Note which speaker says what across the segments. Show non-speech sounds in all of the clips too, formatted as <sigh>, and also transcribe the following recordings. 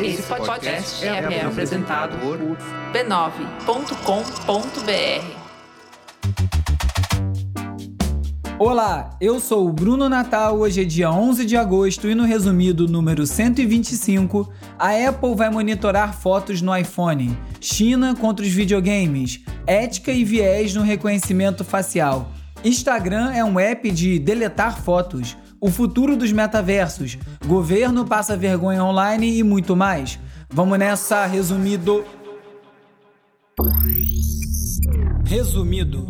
Speaker 1: Esse podcast é, é apresentado por b9.com.br.
Speaker 2: Olá, eu sou o Bruno Natal. Hoje é dia 11 de agosto e no resumido número 125, a Apple vai monitorar fotos no iPhone, China contra os videogames, ética e viés no reconhecimento facial. Instagram é um app de deletar fotos, o futuro dos metaversos, governo passa vergonha online e muito mais. Vamos nessa, resumido. Resumido.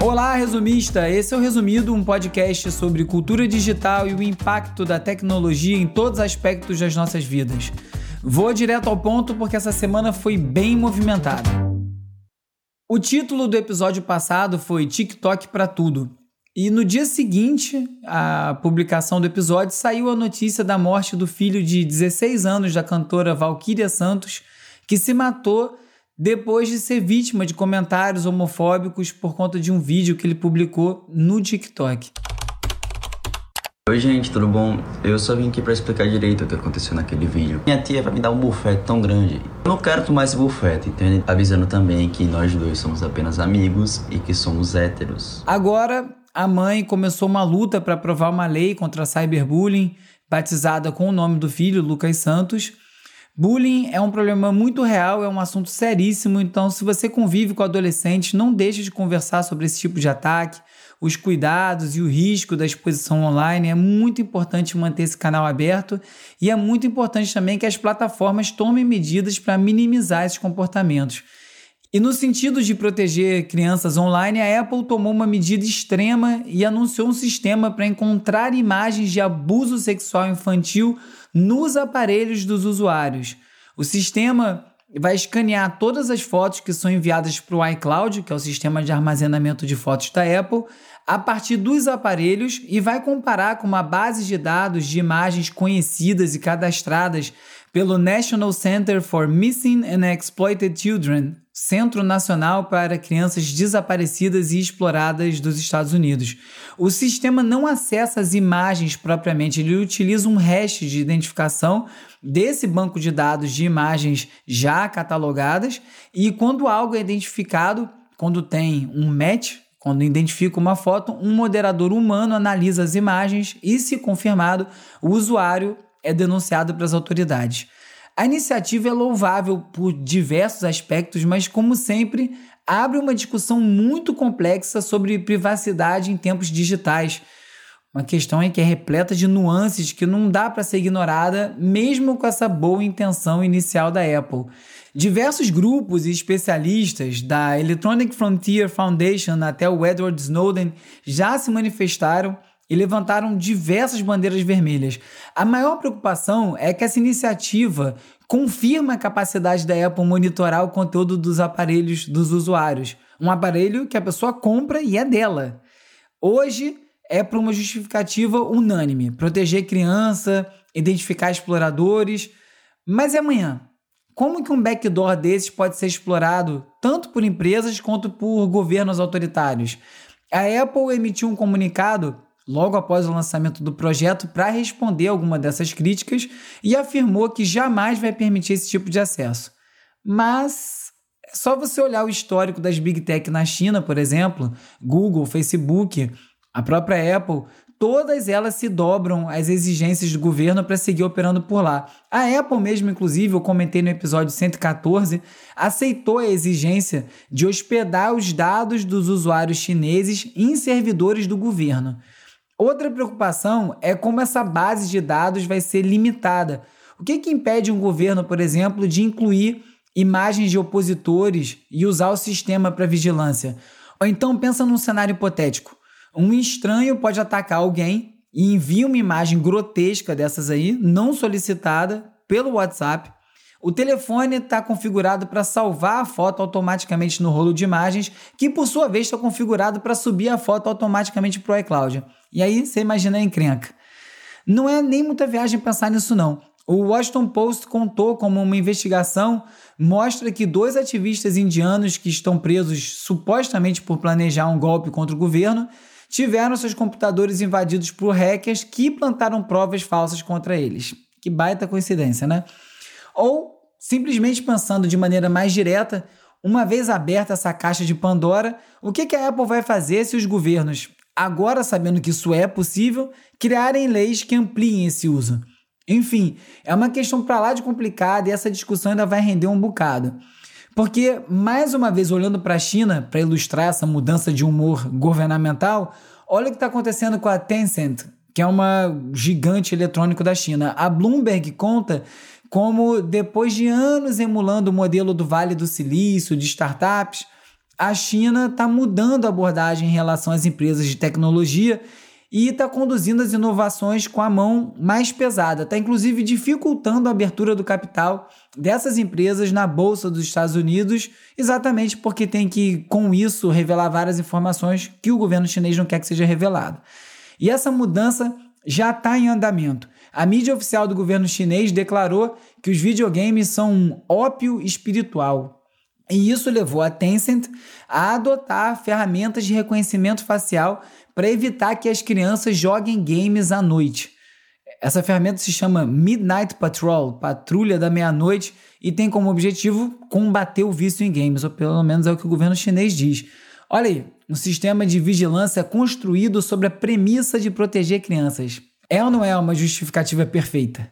Speaker 2: Olá, resumista! Esse é o Resumido, um podcast sobre cultura digital e o impacto da tecnologia em todos os aspectos das nossas vidas. Vou direto ao ponto porque essa semana foi bem movimentada. O título do episódio passado foi TikTok para tudo. E no dia seguinte à publicação do episódio, saiu a notícia da morte do filho de 16 anos da cantora Valquíria Santos, que se matou depois de ser vítima de comentários homofóbicos por conta de um vídeo que ele publicou no TikTok.
Speaker 3: Oi gente, tudo bom? Eu só vim aqui para explicar direito o que aconteceu naquele vídeo. Minha tia vai me dar um bufete tão grande. Eu não quero tomar esse bufete, entende? Avisando também que nós dois somos apenas amigos e que somos héteros.
Speaker 2: Agora, a mãe começou uma luta para aprovar uma lei contra cyberbullying, batizada com o nome do filho, Lucas Santos, Bullying é um problema muito real, é um assunto seríssimo, então se você convive com adolescentes, não deixe de conversar sobre esse tipo de ataque, os cuidados e o risco da exposição online. É muito importante manter esse canal aberto e é muito importante também que as plataformas tomem medidas para minimizar esses comportamentos. E no sentido de proteger crianças online, a Apple tomou uma medida extrema e anunciou um sistema para encontrar imagens de abuso sexual infantil nos aparelhos dos usuários. O sistema vai escanear todas as fotos que são enviadas para o iCloud, que é o sistema de armazenamento de fotos da Apple, a partir dos aparelhos e vai comparar com uma base de dados de imagens conhecidas e cadastradas pelo National Center for Missing and Exploited Children, Centro Nacional para Crianças Desaparecidas e Exploradas dos Estados Unidos. O sistema não acessa as imagens propriamente, ele utiliza um hash de identificação desse banco de dados de imagens já catalogadas e quando algo é identificado, quando tem um match, quando identifica uma foto, um moderador humano analisa as imagens e, se confirmado, o usuário é denunciado para as autoridades. A iniciativa é louvável por diversos aspectos, mas, como sempre, abre uma discussão muito complexa sobre privacidade em tempos digitais. Uma questão que é repleta de nuances que não dá para ser ignorada, mesmo com essa boa intenção inicial da Apple. Diversos grupos e especialistas, da Electronic Frontier Foundation até o Edward Snowden, já se manifestaram e levantaram diversas bandeiras vermelhas. A maior preocupação é que essa iniciativa confirma a capacidade da Apple monitorar o conteúdo dos aparelhos dos usuários. Um aparelho que a pessoa compra e é dela. Hoje é para uma justificativa unânime: proteger criança, identificar exploradores. Mas e amanhã? Como que um backdoor desses pode ser explorado tanto por empresas quanto por governos autoritários? A Apple emitiu um comunicado logo após o lançamento do projeto para responder alguma dessas críticas e afirmou que jamais vai permitir esse tipo de acesso. Mas é só você olhar o histórico das Big Tech na China, por exemplo, Google, Facebook, a própria Apple, todas elas se dobram às exigências do governo para seguir operando por lá. A Apple mesmo, inclusive, eu comentei no episódio 114, aceitou a exigência de hospedar os dados dos usuários chineses em servidores do governo. Outra preocupação é como essa base de dados vai ser limitada. O que, que impede um governo, por exemplo, de incluir imagens de opositores e usar o sistema para vigilância? Ou então pensa num cenário hipotético. Um estranho pode atacar alguém e envia uma imagem grotesca dessas aí, não solicitada, pelo WhatsApp. O telefone está configurado para salvar a foto automaticamente no rolo de imagens, que por sua vez está configurado para subir a foto automaticamente para o iCloud. E aí você imagina a encrenca. Não é nem muita viagem pensar nisso, não. O Washington Post contou como uma investigação mostra que dois ativistas indianos que estão presos supostamente por planejar um golpe contra o governo tiveram seus computadores invadidos por hackers que plantaram provas falsas contra eles. Que baita coincidência, né? Ou, simplesmente pensando de maneira mais direta, uma vez aberta essa caixa de Pandora, o que, a Apple vai fazer se os governos, agora sabendo que isso é possível, criarem leis que ampliem esse uso? Enfim, é uma questão para lá de complicada e essa discussão ainda vai render um bocado. Porque, mais uma vez, olhando para a China, para ilustrar essa mudança de humor governamental, olha o que está acontecendo com a Tencent, que é uma gigante eletrônico da China. A Bloomberg conta como depois de anos emulando o modelo do Vale do Silício, de startups, a China está mudando a abordagem em relação às empresas de tecnologia e está conduzindo as inovações com a mão mais pesada, está inclusive dificultando a abertura do capital dessas empresas na Bolsa dos Estados Unidos, exatamente porque tem que, com isso, revelar várias informações que o governo chinês não quer que seja revelado. E essa mudança já está em andamento. A mídia oficial do governo chinês declarou que os videogames são um ópio espiritual. E isso levou a Tencent a adotar ferramentas de reconhecimento facial para evitar que as crianças joguem games à noite. Essa ferramenta se chama Midnight Patrol, Patrulha da Meia-Noite, e tem como objetivo combater o vício em games, ou pelo menos é o que o governo chinês diz. Olha aí, um sistema de vigilância construído sobre a premissa de proteger crianças. É ou não é uma justificativa perfeita?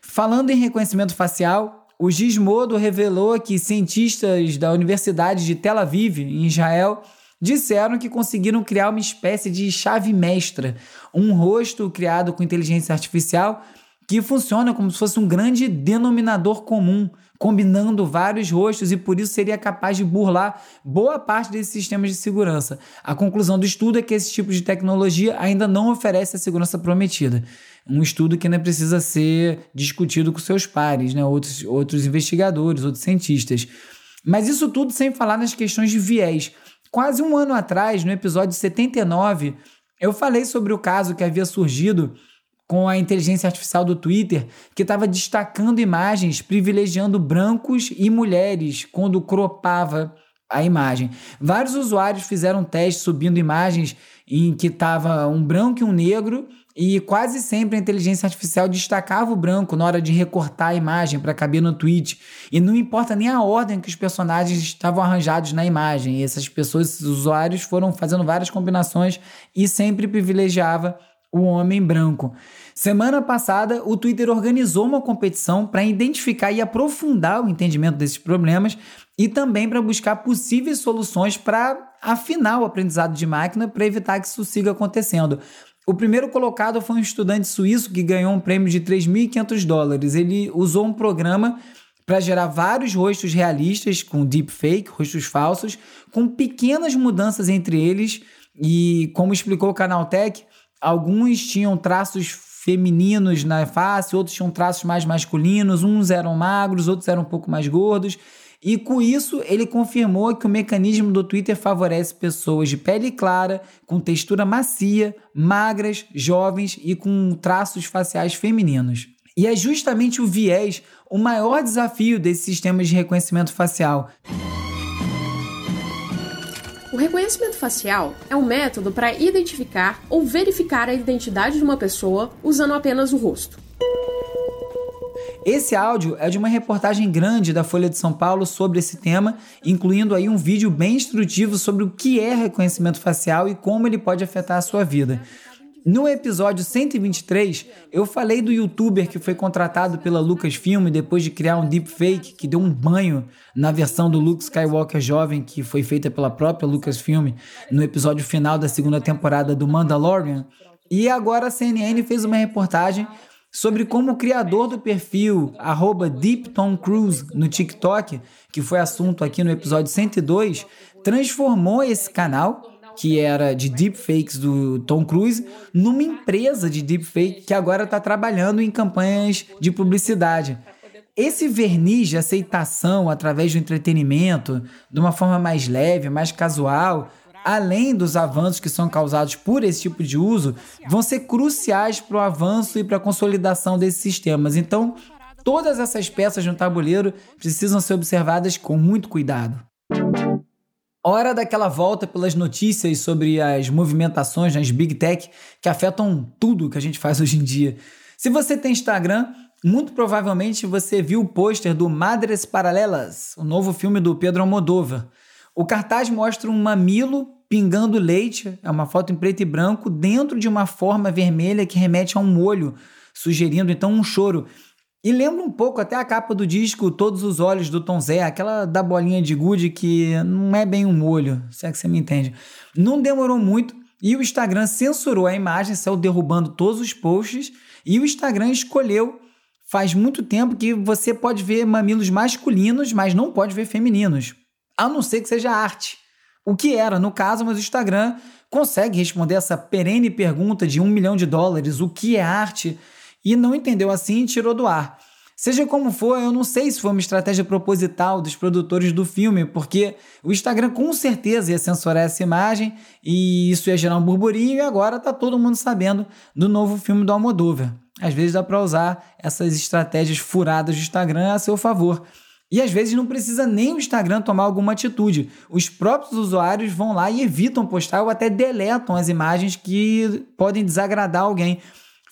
Speaker 2: Falando em reconhecimento facial, o Gizmodo revelou que cientistas da Universidade de Tel Aviv, em Israel, disseram que conseguiram criar uma espécie de chave mestra, um rosto criado com inteligência artificial que funciona como se fosse um grande denominador comum, combinando vários rostos e por isso seria capaz de burlar boa parte desses sistemas de segurança. A conclusão do estudo é que esse tipo de tecnologia ainda não oferece a segurança prometida. Um estudo que ainda precisa ser discutido com seus pares, né? outros, outros investigadores, outros cientistas. Mas isso tudo sem falar nas questões de viés. Quase um ano atrás, no episódio 79, eu falei sobre o caso que havia surgido com a inteligência artificial do Twitter, que estava destacando imagens privilegiando brancos e mulheres quando cropava a imagem. Vários usuários fizeram testes subindo imagens em que estava um branco e um negro e quase sempre a inteligência artificial destacava o branco na hora de recortar a imagem para caber no tweet. E não importa nem a ordem que os personagens estavam arranjados na imagem. E essas pessoas, esses usuários, foram fazendo várias combinações e sempre privilegiava o homem branco. Semana passada, o Twitter organizou uma competição para identificar e aprofundar o entendimento desses problemas e também para buscar possíveis soluções para afinar o aprendizado de máquina para evitar que isso siga acontecendo. O primeiro colocado foi um estudante suíço que ganhou um prêmio de 3.500 dólares. Ele usou um programa para gerar vários rostos realistas com deepfake, rostos falsos, com pequenas mudanças entre eles. E como explicou o Canaltech, alguns tinham traços femininos na face, outros tinham traços mais masculinos, uns eram magros, outros eram um pouco mais gordos. E com isso, ele confirmou que o mecanismo do Twitter favorece pessoas de pele clara, com textura macia, magras, jovens e com traços faciais femininos. E é justamente o viés o maior desafio desses sistemas de reconhecimento facial.
Speaker 4: O reconhecimento facial é um método para identificar ou verificar a identidade de uma pessoa usando apenas o rosto.
Speaker 2: Esse áudio é de uma reportagem grande da Folha de São Paulo sobre esse tema, incluindo aí um vídeo bem instrutivo sobre o que é reconhecimento facial e como ele pode afetar a sua vida. No episódio 123, eu falei do youtuber que foi contratado pela Lucasfilm depois de criar um deepfake que deu um banho na versão do Luke Skywalker jovem que foi feita pela própria Lucasfilm no episódio final da segunda temporada do Mandalorian. E agora a CNN fez uma reportagem sobre como o criador do perfil @deeptomcruise no TikTok, que foi assunto aqui no episódio 102, transformou esse canal que era de deepfakes do Tom Cruise, numa empresa de deepfake que agora está trabalhando em campanhas de publicidade. Esse verniz de aceitação através do entretenimento, de uma forma mais leve, mais casual, além dos avanços que são causados por esse tipo de uso, vão ser cruciais para o avanço e para a consolidação desses sistemas. Então, todas essas peças no tabuleiro precisam ser observadas com muito cuidado. Hora daquela volta pelas notícias sobre as movimentações nas Big Tech que afetam tudo que a gente faz hoje em dia. Se você tem Instagram, muito provavelmente você viu o pôster do Madres Paralelas, o novo filme do Pedro Almodóvar. O cartaz mostra um mamilo pingando leite, é uma foto em preto e branco, dentro de uma forma vermelha que remete a um olho, sugerindo então um choro. E lembra um pouco até a capa do disco Todos os Olhos do Tom Zé, aquela da bolinha de gude que não é bem um olho, se é que você me entende. Não demorou muito e o Instagram censurou a imagem, saiu derrubando todos os posts e o Instagram escolheu faz muito tempo que você pode ver mamilos masculinos, mas não pode ver femininos, a não ser que seja arte. O que era, no caso, mas o Instagram consegue responder essa perene pergunta de um milhão de dólares: o que é arte? E não entendeu assim e tirou do ar. Seja como for, eu não sei se foi uma estratégia proposital dos produtores do filme, porque o Instagram com certeza ia censurar essa imagem e isso ia gerar um burburinho e agora tá todo mundo sabendo do novo filme do Almodóvar. Às vezes dá para usar essas estratégias furadas do Instagram a seu favor. E às vezes não precisa nem o Instagram tomar alguma atitude. Os próprios usuários vão lá e evitam postar ou até deletam as imagens que podem desagradar alguém.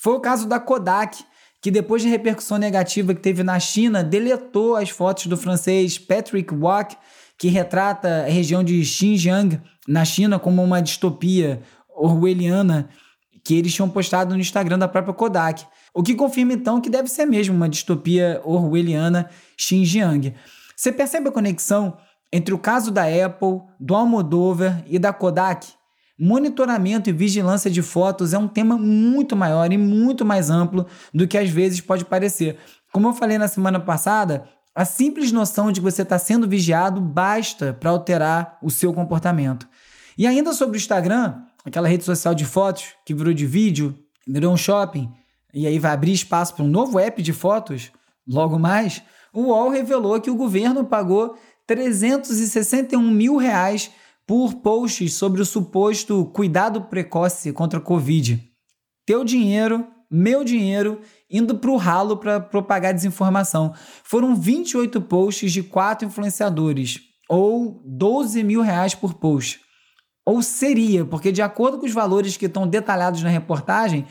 Speaker 2: Foi o caso da Kodak, que depois de repercussão negativa que teve na China, deletou as fotos do francês Patrick Wack, que retrata a região de Xinjiang, na China, como uma distopia orwelliana que eles tinham postado no Instagram da própria Kodak. O que confirma então que deve ser mesmo uma distopia orwelliana Xinjiang. Você percebe a conexão entre o caso da Apple, do Almodovar e da Kodak? Monitoramento e vigilância de fotos é um tema muito maior e muito mais amplo do que às vezes pode parecer. Como eu falei na semana passada, a simples noção de que você está sendo vigiado basta para alterar o seu comportamento. E ainda sobre o Instagram, aquela rede social de fotos que virou de vídeo, virou um shopping, e aí vai abrir espaço para um novo app de fotos, logo mais, o UOL revelou que o governo pagou 361 mil reais por posts sobre o suposto cuidado precoce contra a Covid. Teu dinheiro, meu dinheiro, indo para o ralo para propagar desinformação. Foram 28 posts de quatro influenciadores, ou 12 mil reais por post. Ou seria, porque de acordo com os valores que estão detalhados na reportagem,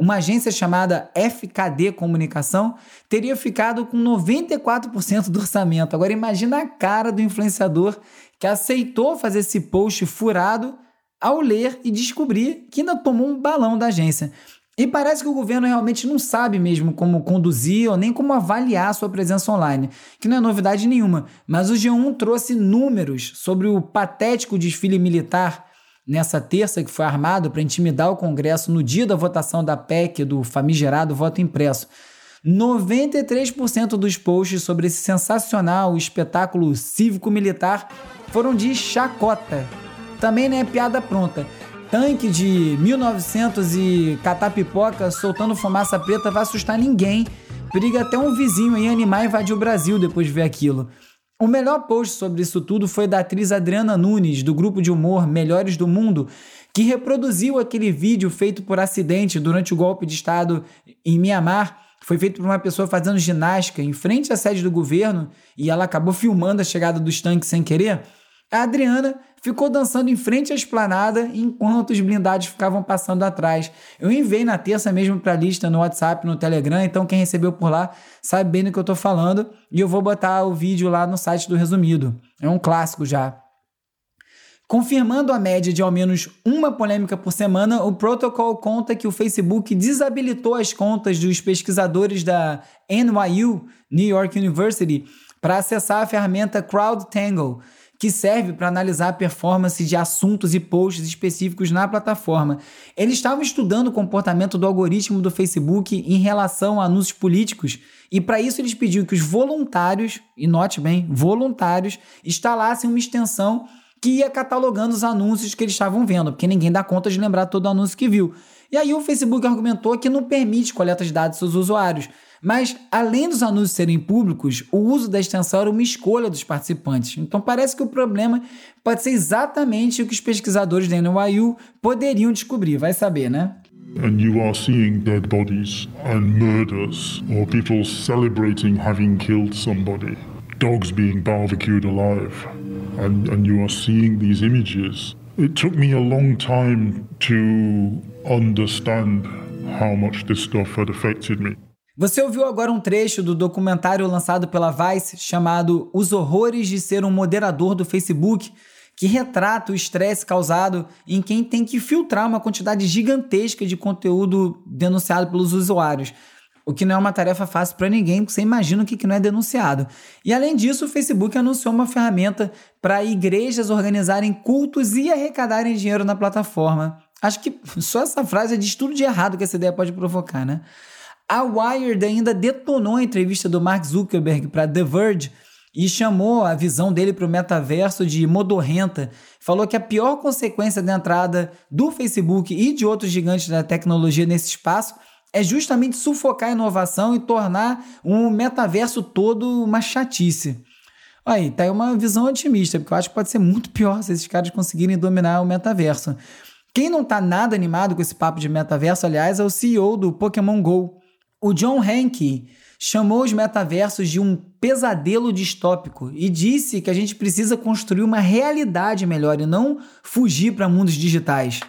Speaker 2: uma agência chamada FKD Comunicação teria ficado com 94% do orçamento. Agora imagina a cara do influenciador que aceitou fazer esse post furado ao ler e descobrir que ainda tomou um balão da agência. E parece que o governo realmente não sabe mesmo como conduzir ou nem como avaliar sua presença online, que não é novidade nenhuma. Mas o G1 trouxe números sobre o patético desfile militar nessa terça que foi armado para intimidar o Congresso no dia da votação da PEC do famigerado voto impresso. 93% dos posts sobre esse sensacional espetáculo cívico-militar foram de chacota. Também é piada pronta. Tanque de 1900 e catar pipoca soltando fumaça preta vai assustar ninguém. Periga até um vizinho aí animar e invadir o Brasil depois de ver aquilo. O melhor post sobre isso tudo foi da atriz Adriana Nunes, do grupo de humor Melhores do Mundo, que reproduziu aquele vídeo feito por acidente durante o golpe de Estado em Mianmar. Foi feito por uma pessoa fazendo ginástica em frente à sede do governo e ela acabou filmando a chegada dos tanques sem querer. A Adriana ficou dançando em frente à esplanada enquanto os blindados ficavam passando atrás. Eu enviei na terça mesmo para a lista no WhatsApp, no Telegram, então quem recebeu por lá sabe bem do que eu estou falando e eu vou botar o vídeo lá no site do Resumido. É um clássico já. Confirmando a média de ao menos uma polêmica por semana, o protocolo conta que o Facebook desabilitou as contas dos pesquisadores da NYU, New York University, para acessar a ferramenta CrowdTangle que serve para analisar a performance de assuntos e posts específicos na plataforma. Eles estavam estudando o comportamento do algoritmo do Facebook em relação a anúncios políticos e para isso eles pediram que os voluntários, e note bem, voluntários, instalassem uma extensão que ia catalogando os anúncios que eles estavam vendo, porque ninguém dá conta de lembrar todo o anúncio que viu. E aí o Facebook argumentou que não permite coleta de dados dos usuários. Mas, além dos anúncios serem públicos, o uso da extensão era uma escolha dos participantes. Então, parece que o problema pode ser exatamente o que os pesquisadores da NYU poderiam descobrir. Vai saber, né?
Speaker 5: and you are seeing dead bodies and murders or people celebrating having killed somebody, dogs being barbecued alive, and, and you are seeing these images. It took me a long time to understand how much this stuff had affected me.
Speaker 2: Você ouviu agora um trecho do documentário lançado pela Vice chamado Os Horrores de Ser um Moderador do Facebook, que retrata o estresse causado em quem tem que filtrar uma quantidade gigantesca de conteúdo denunciado pelos usuários. O que não é uma tarefa fácil para ninguém, porque você imagina o que não é denunciado. E além disso, o Facebook anunciou uma ferramenta para igrejas organizarem cultos e arrecadarem dinheiro na plataforma. Acho que <laughs> só essa frase diz tudo de errado que essa ideia pode provocar, né? A Wired ainda detonou a entrevista do Mark Zuckerberg para The Verge e chamou a visão dele para o metaverso de modorrenta. Falou que a pior consequência da entrada do Facebook e de outros gigantes da tecnologia nesse espaço é justamente sufocar a inovação e tornar um metaverso todo uma chatice. Aí, tá aí uma visão otimista, porque eu acho que pode ser muito pior se esses caras conseguirem dominar o metaverso. Quem não tá nada animado com esse papo de metaverso, aliás, é o CEO do Pokémon GO, o John Henke chamou os metaversos de um pesadelo distópico e disse que a gente precisa construir uma realidade melhor e não fugir para mundos digitais.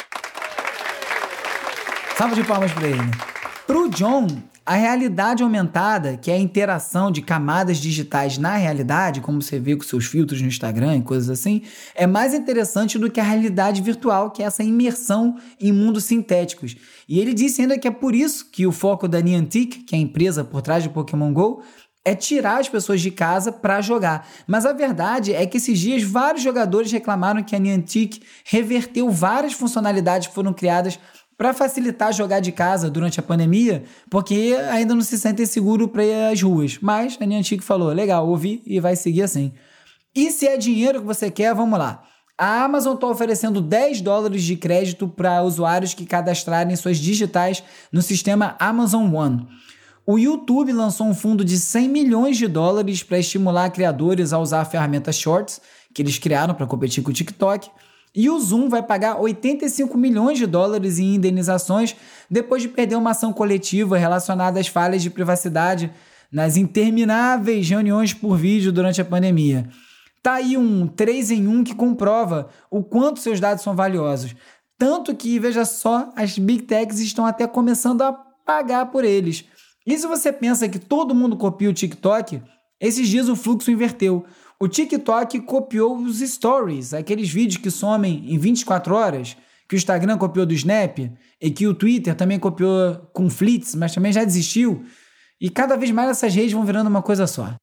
Speaker 2: Salve de palmas para ele. Para o John, a realidade aumentada, que é a interação de camadas digitais na realidade, como você vê com seus filtros no Instagram e coisas assim, é mais interessante do que a realidade virtual, que é essa imersão em mundos sintéticos. E ele disse ainda que é por isso que o foco da Niantic, que é a empresa por trás de Pokémon GO, é tirar as pessoas de casa para jogar. Mas a verdade é que esses dias vários jogadores reclamaram que a Niantic reverteu várias funcionalidades que foram criadas para facilitar jogar de casa durante a pandemia, porque ainda não se sentem seguro para ir às ruas. Mas a Niantic falou: legal, ouvi e vai seguir assim. E se é dinheiro que você quer, vamos lá. A Amazon está oferecendo 10 dólares de crédito para usuários que cadastrarem suas digitais no sistema Amazon One. O YouTube lançou um fundo de 100 milhões de dólares para estimular criadores a usar a ferramenta Shorts, que eles criaram para competir com o TikTok. E o Zoom vai pagar 85 milhões de dólares em indenizações depois de perder uma ação coletiva relacionada às falhas de privacidade nas intermináveis reuniões por vídeo durante a pandemia. Tá aí um 3 em 1 que comprova o quanto seus dados são valiosos. Tanto que, veja só, as Big Techs estão até começando a pagar por eles. E se você pensa que todo mundo copia o TikTok, esses dias o fluxo inverteu. O TikTok copiou os stories, aqueles vídeos que somem em 24 horas, que o Instagram copiou do Snap e que o Twitter também copiou com Flits, mas também já desistiu. E cada vez mais essas redes vão virando uma coisa só.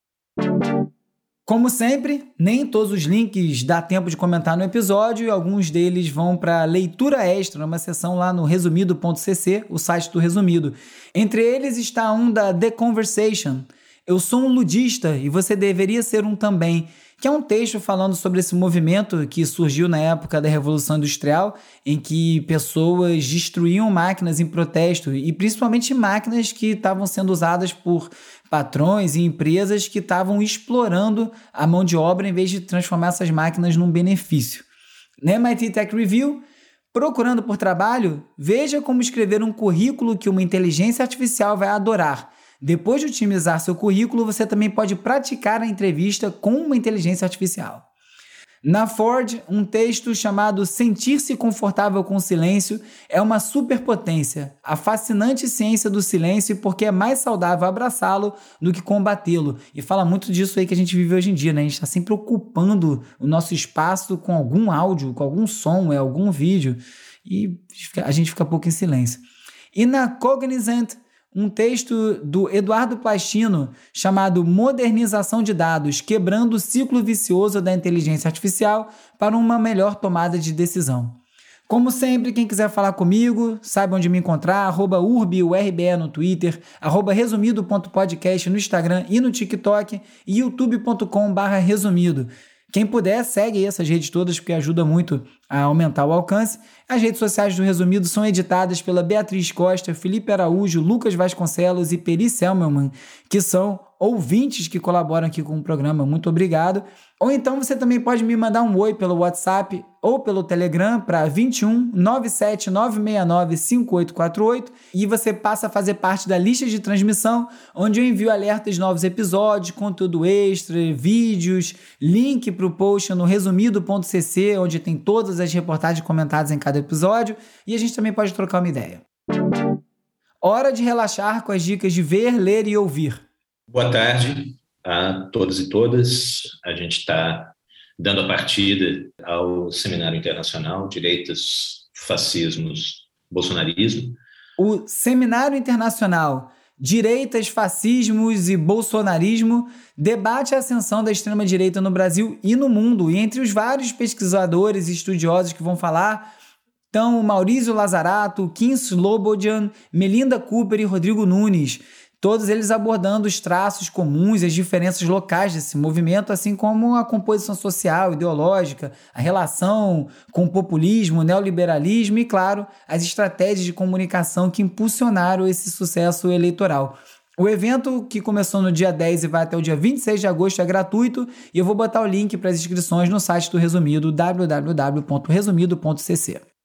Speaker 2: Como sempre, nem todos os links dá tempo de comentar no episódio e alguns deles vão para leitura extra, numa seção lá no resumido.cc, o site do Resumido. Entre eles está um da The Conversation, eu sou um ludista e você deveria ser um também, que é um texto falando sobre esse movimento que surgiu na época da Revolução Industrial, em que pessoas destruíam máquinas em protesto e principalmente máquinas que estavam sendo usadas por patrões e empresas que estavam explorando a mão de obra em vez de transformar essas máquinas num benefício. Na MIT Tech Review, procurando por trabalho, veja como escrever um currículo que uma inteligência artificial vai adorar depois de otimizar seu currículo, você também pode praticar a entrevista com uma inteligência artificial. Na Ford, um texto chamado Sentir-se Confortável com o Silêncio é uma superpotência, a fascinante ciência do silêncio, porque é mais saudável abraçá-lo do que combatê-lo. E fala muito disso aí que a gente vive hoje em dia, né? A gente está sempre ocupando o nosso espaço com algum áudio, com algum som, é algum vídeo, e a gente fica pouco em silêncio. E na Cognizant, um texto do Eduardo Plastino chamado Modernização de Dados, quebrando o ciclo vicioso da inteligência artificial para uma melhor tomada de decisão. Como sempre, quem quiser falar comigo, saiba onde me encontrar, arroba urbiurbe no Twitter, arroba resumido.podcast no Instagram e no TikTok e youtube.com resumido. Quem puder, segue essas redes todas, porque ajuda muito a aumentar o alcance. As redes sociais do Resumido são editadas pela Beatriz Costa, Felipe Araújo, Lucas Vasconcelos e Peri Selmelman, que são ouvintes que colaboram aqui com o programa. Muito obrigado. Ou então você também pode me mandar um oi pelo WhatsApp ou pelo Telegram para 21 97 969 5848 e você passa a fazer parte da lista de transmissão, onde eu envio alertas de novos episódios, conteúdo extra, vídeos, link para o post no resumido.cc, onde tem todas as reportagens comentadas em cada episódio e a gente também pode trocar uma ideia. Hora de relaxar com as dicas de ver, ler e ouvir.
Speaker 6: Boa tarde a todos e todas. A gente está dando a partida ao Seminário Internacional Direitos, Fascismos, Bolsonarismo.
Speaker 2: O Seminário Internacional Direitas, Fascismos e Bolsonarismo debate a ascensão da extrema-direita no Brasil e no mundo. E entre os vários pesquisadores e estudiosos que vão falar estão Maurício Lazarato, Kim Slobodian, Melinda Cooper e Rodrigo Nunes. Todos eles abordando os traços comuns e as diferenças locais desse movimento, assim como a composição social, ideológica, a relação com o populismo, o neoliberalismo e, claro, as estratégias de comunicação que impulsionaram esse sucesso eleitoral. O evento, que começou no dia 10 e vai até o dia 26 de agosto, é gratuito e eu vou botar o link para as inscrições no site do Resumido, www.resumido.cc.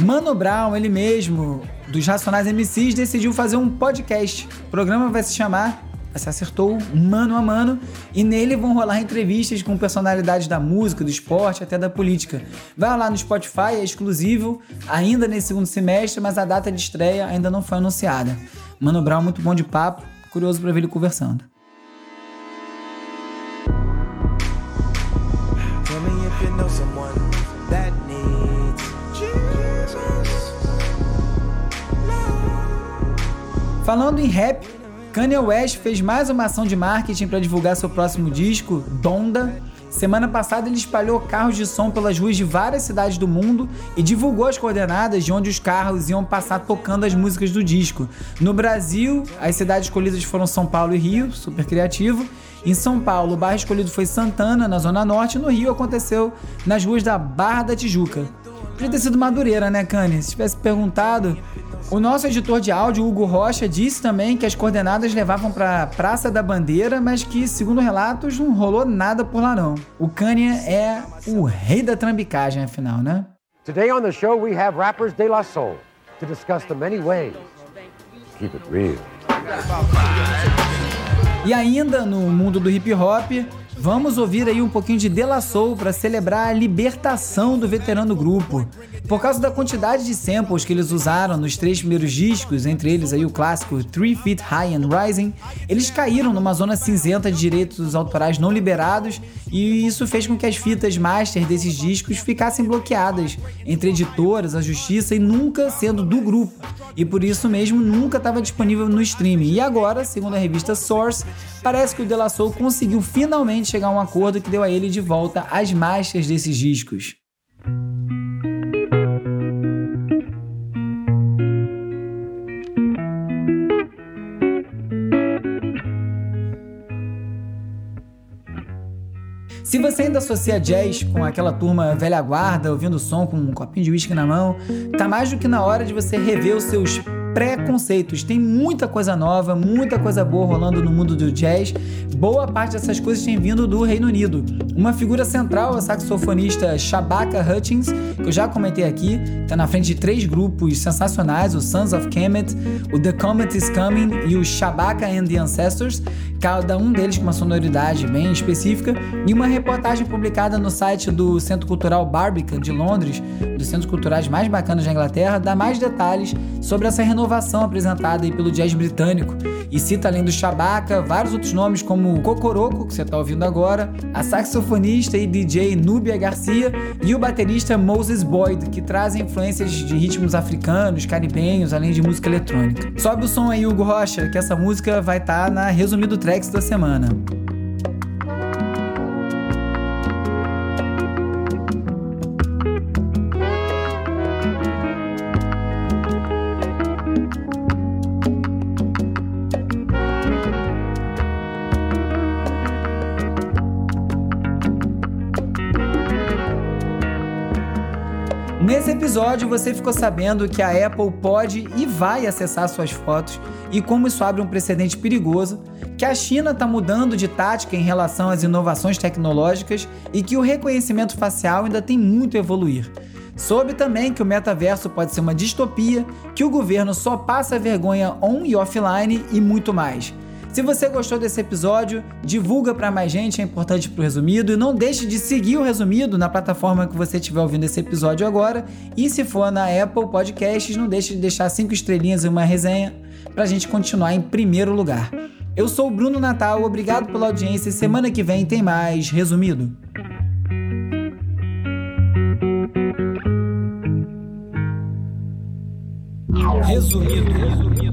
Speaker 2: Mano Brown, ele mesmo, dos Racionais MCs, decidiu fazer um podcast. O programa vai se chamar, se acertou, Mano a Mano, e nele vão rolar entrevistas com personalidades da música, do esporte, até da política. Vai lá no Spotify, é exclusivo, ainda nesse segundo semestre, mas a data de estreia ainda não foi anunciada. Mano Brown, muito bom de papo, curioso para ver ele conversando. Tell Falando em rap, Kanye West fez mais uma ação de marketing para divulgar seu próximo disco, Donda. Semana passada ele espalhou carros de som pelas ruas de várias cidades do mundo e divulgou as coordenadas de onde os carros iam passar tocando as músicas do disco. No Brasil, as cidades escolhidas foram São Paulo e Rio, super criativo. Em São Paulo, o bairro escolhido foi Santana, na Zona Norte, e no Rio aconteceu nas ruas da Barra da Tijuca. Podia ter sido Madureira, né, Kanye? Se tivesse perguntado, o nosso editor de áudio, Hugo Rocha, disse também que as coordenadas levavam para Praça da Bandeira, mas que, segundo relatos, não rolou nada por lá não. O Kanye é o rei da trambicagem, afinal, né? Today on the show we have rappers De La Soul to discuss the many ways. Keep it real. E ainda no mundo do hip hop, Vamos ouvir aí um pouquinho de Dela Soul para celebrar a libertação do veterano grupo. Por causa da quantidade de samples que eles usaram nos três primeiros discos, entre eles aí o clássico Three Feet High and Rising, eles caíram numa zona cinzenta de direitos autorais não liberados e isso fez com que as fitas master desses discos ficassem bloqueadas entre editoras, a justiça e nunca sendo do grupo. E por isso mesmo nunca estava disponível no streaming. E agora, segundo a revista Source, parece que o De Soul conseguiu finalmente chegar a um acordo que deu a ele de volta as masters desses discos. Se você ainda associa jazz com aquela turma velha guarda, ouvindo som com um copinho de uísque na mão, tá mais do que na hora de você rever os seus preconceitos. Tem muita coisa nova, muita coisa boa rolando no mundo do jazz. Boa parte dessas coisas tem vindo do Reino Unido. Uma figura central é a saxofonista Shabaka Hutchins, que eu já comentei aqui, está na frente de três grupos sensacionais, o Sons of Kemet, o The Comet is Coming e o Shabaka and the Ancestors, cada um deles com uma sonoridade bem específica, e uma reportagem publicada no site do Centro Cultural Barbican de Londres, dos centros culturais mais bacanas da Inglaterra, dá mais detalhes sobre essa renovação apresentada pelo jazz britânico e cita além do Shabaka vários outros nomes como o Cocoroco, que você está ouvindo agora, a saxofonista e DJ Núbia Garcia e o baterista Moses Boyd, que trazem influências de ritmos africanos, caribenhos, além de música eletrônica. Sobe o som aí, Hugo Rocha, que essa música vai estar tá na Resumido Tracks da semana. Episódio, você ficou sabendo que a Apple pode e vai acessar suas fotos e como isso abre um precedente perigoso, que a China está mudando de tática em relação às inovações tecnológicas e que o reconhecimento facial ainda tem muito a evoluir. Soube também que o metaverso pode ser uma distopia, que o governo só passa vergonha on e offline e muito mais. Se você gostou desse episódio, divulga para mais gente, é importante para o Resumido. E não deixe de seguir o Resumido na plataforma que você estiver ouvindo esse episódio agora. E se for na Apple Podcasts, não deixe de deixar cinco estrelinhas e uma resenha para a gente continuar em primeiro lugar. Eu sou o Bruno Natal, obrigado pela audiência. Semana que vem tem mais Resumido. Resumido. Resumido.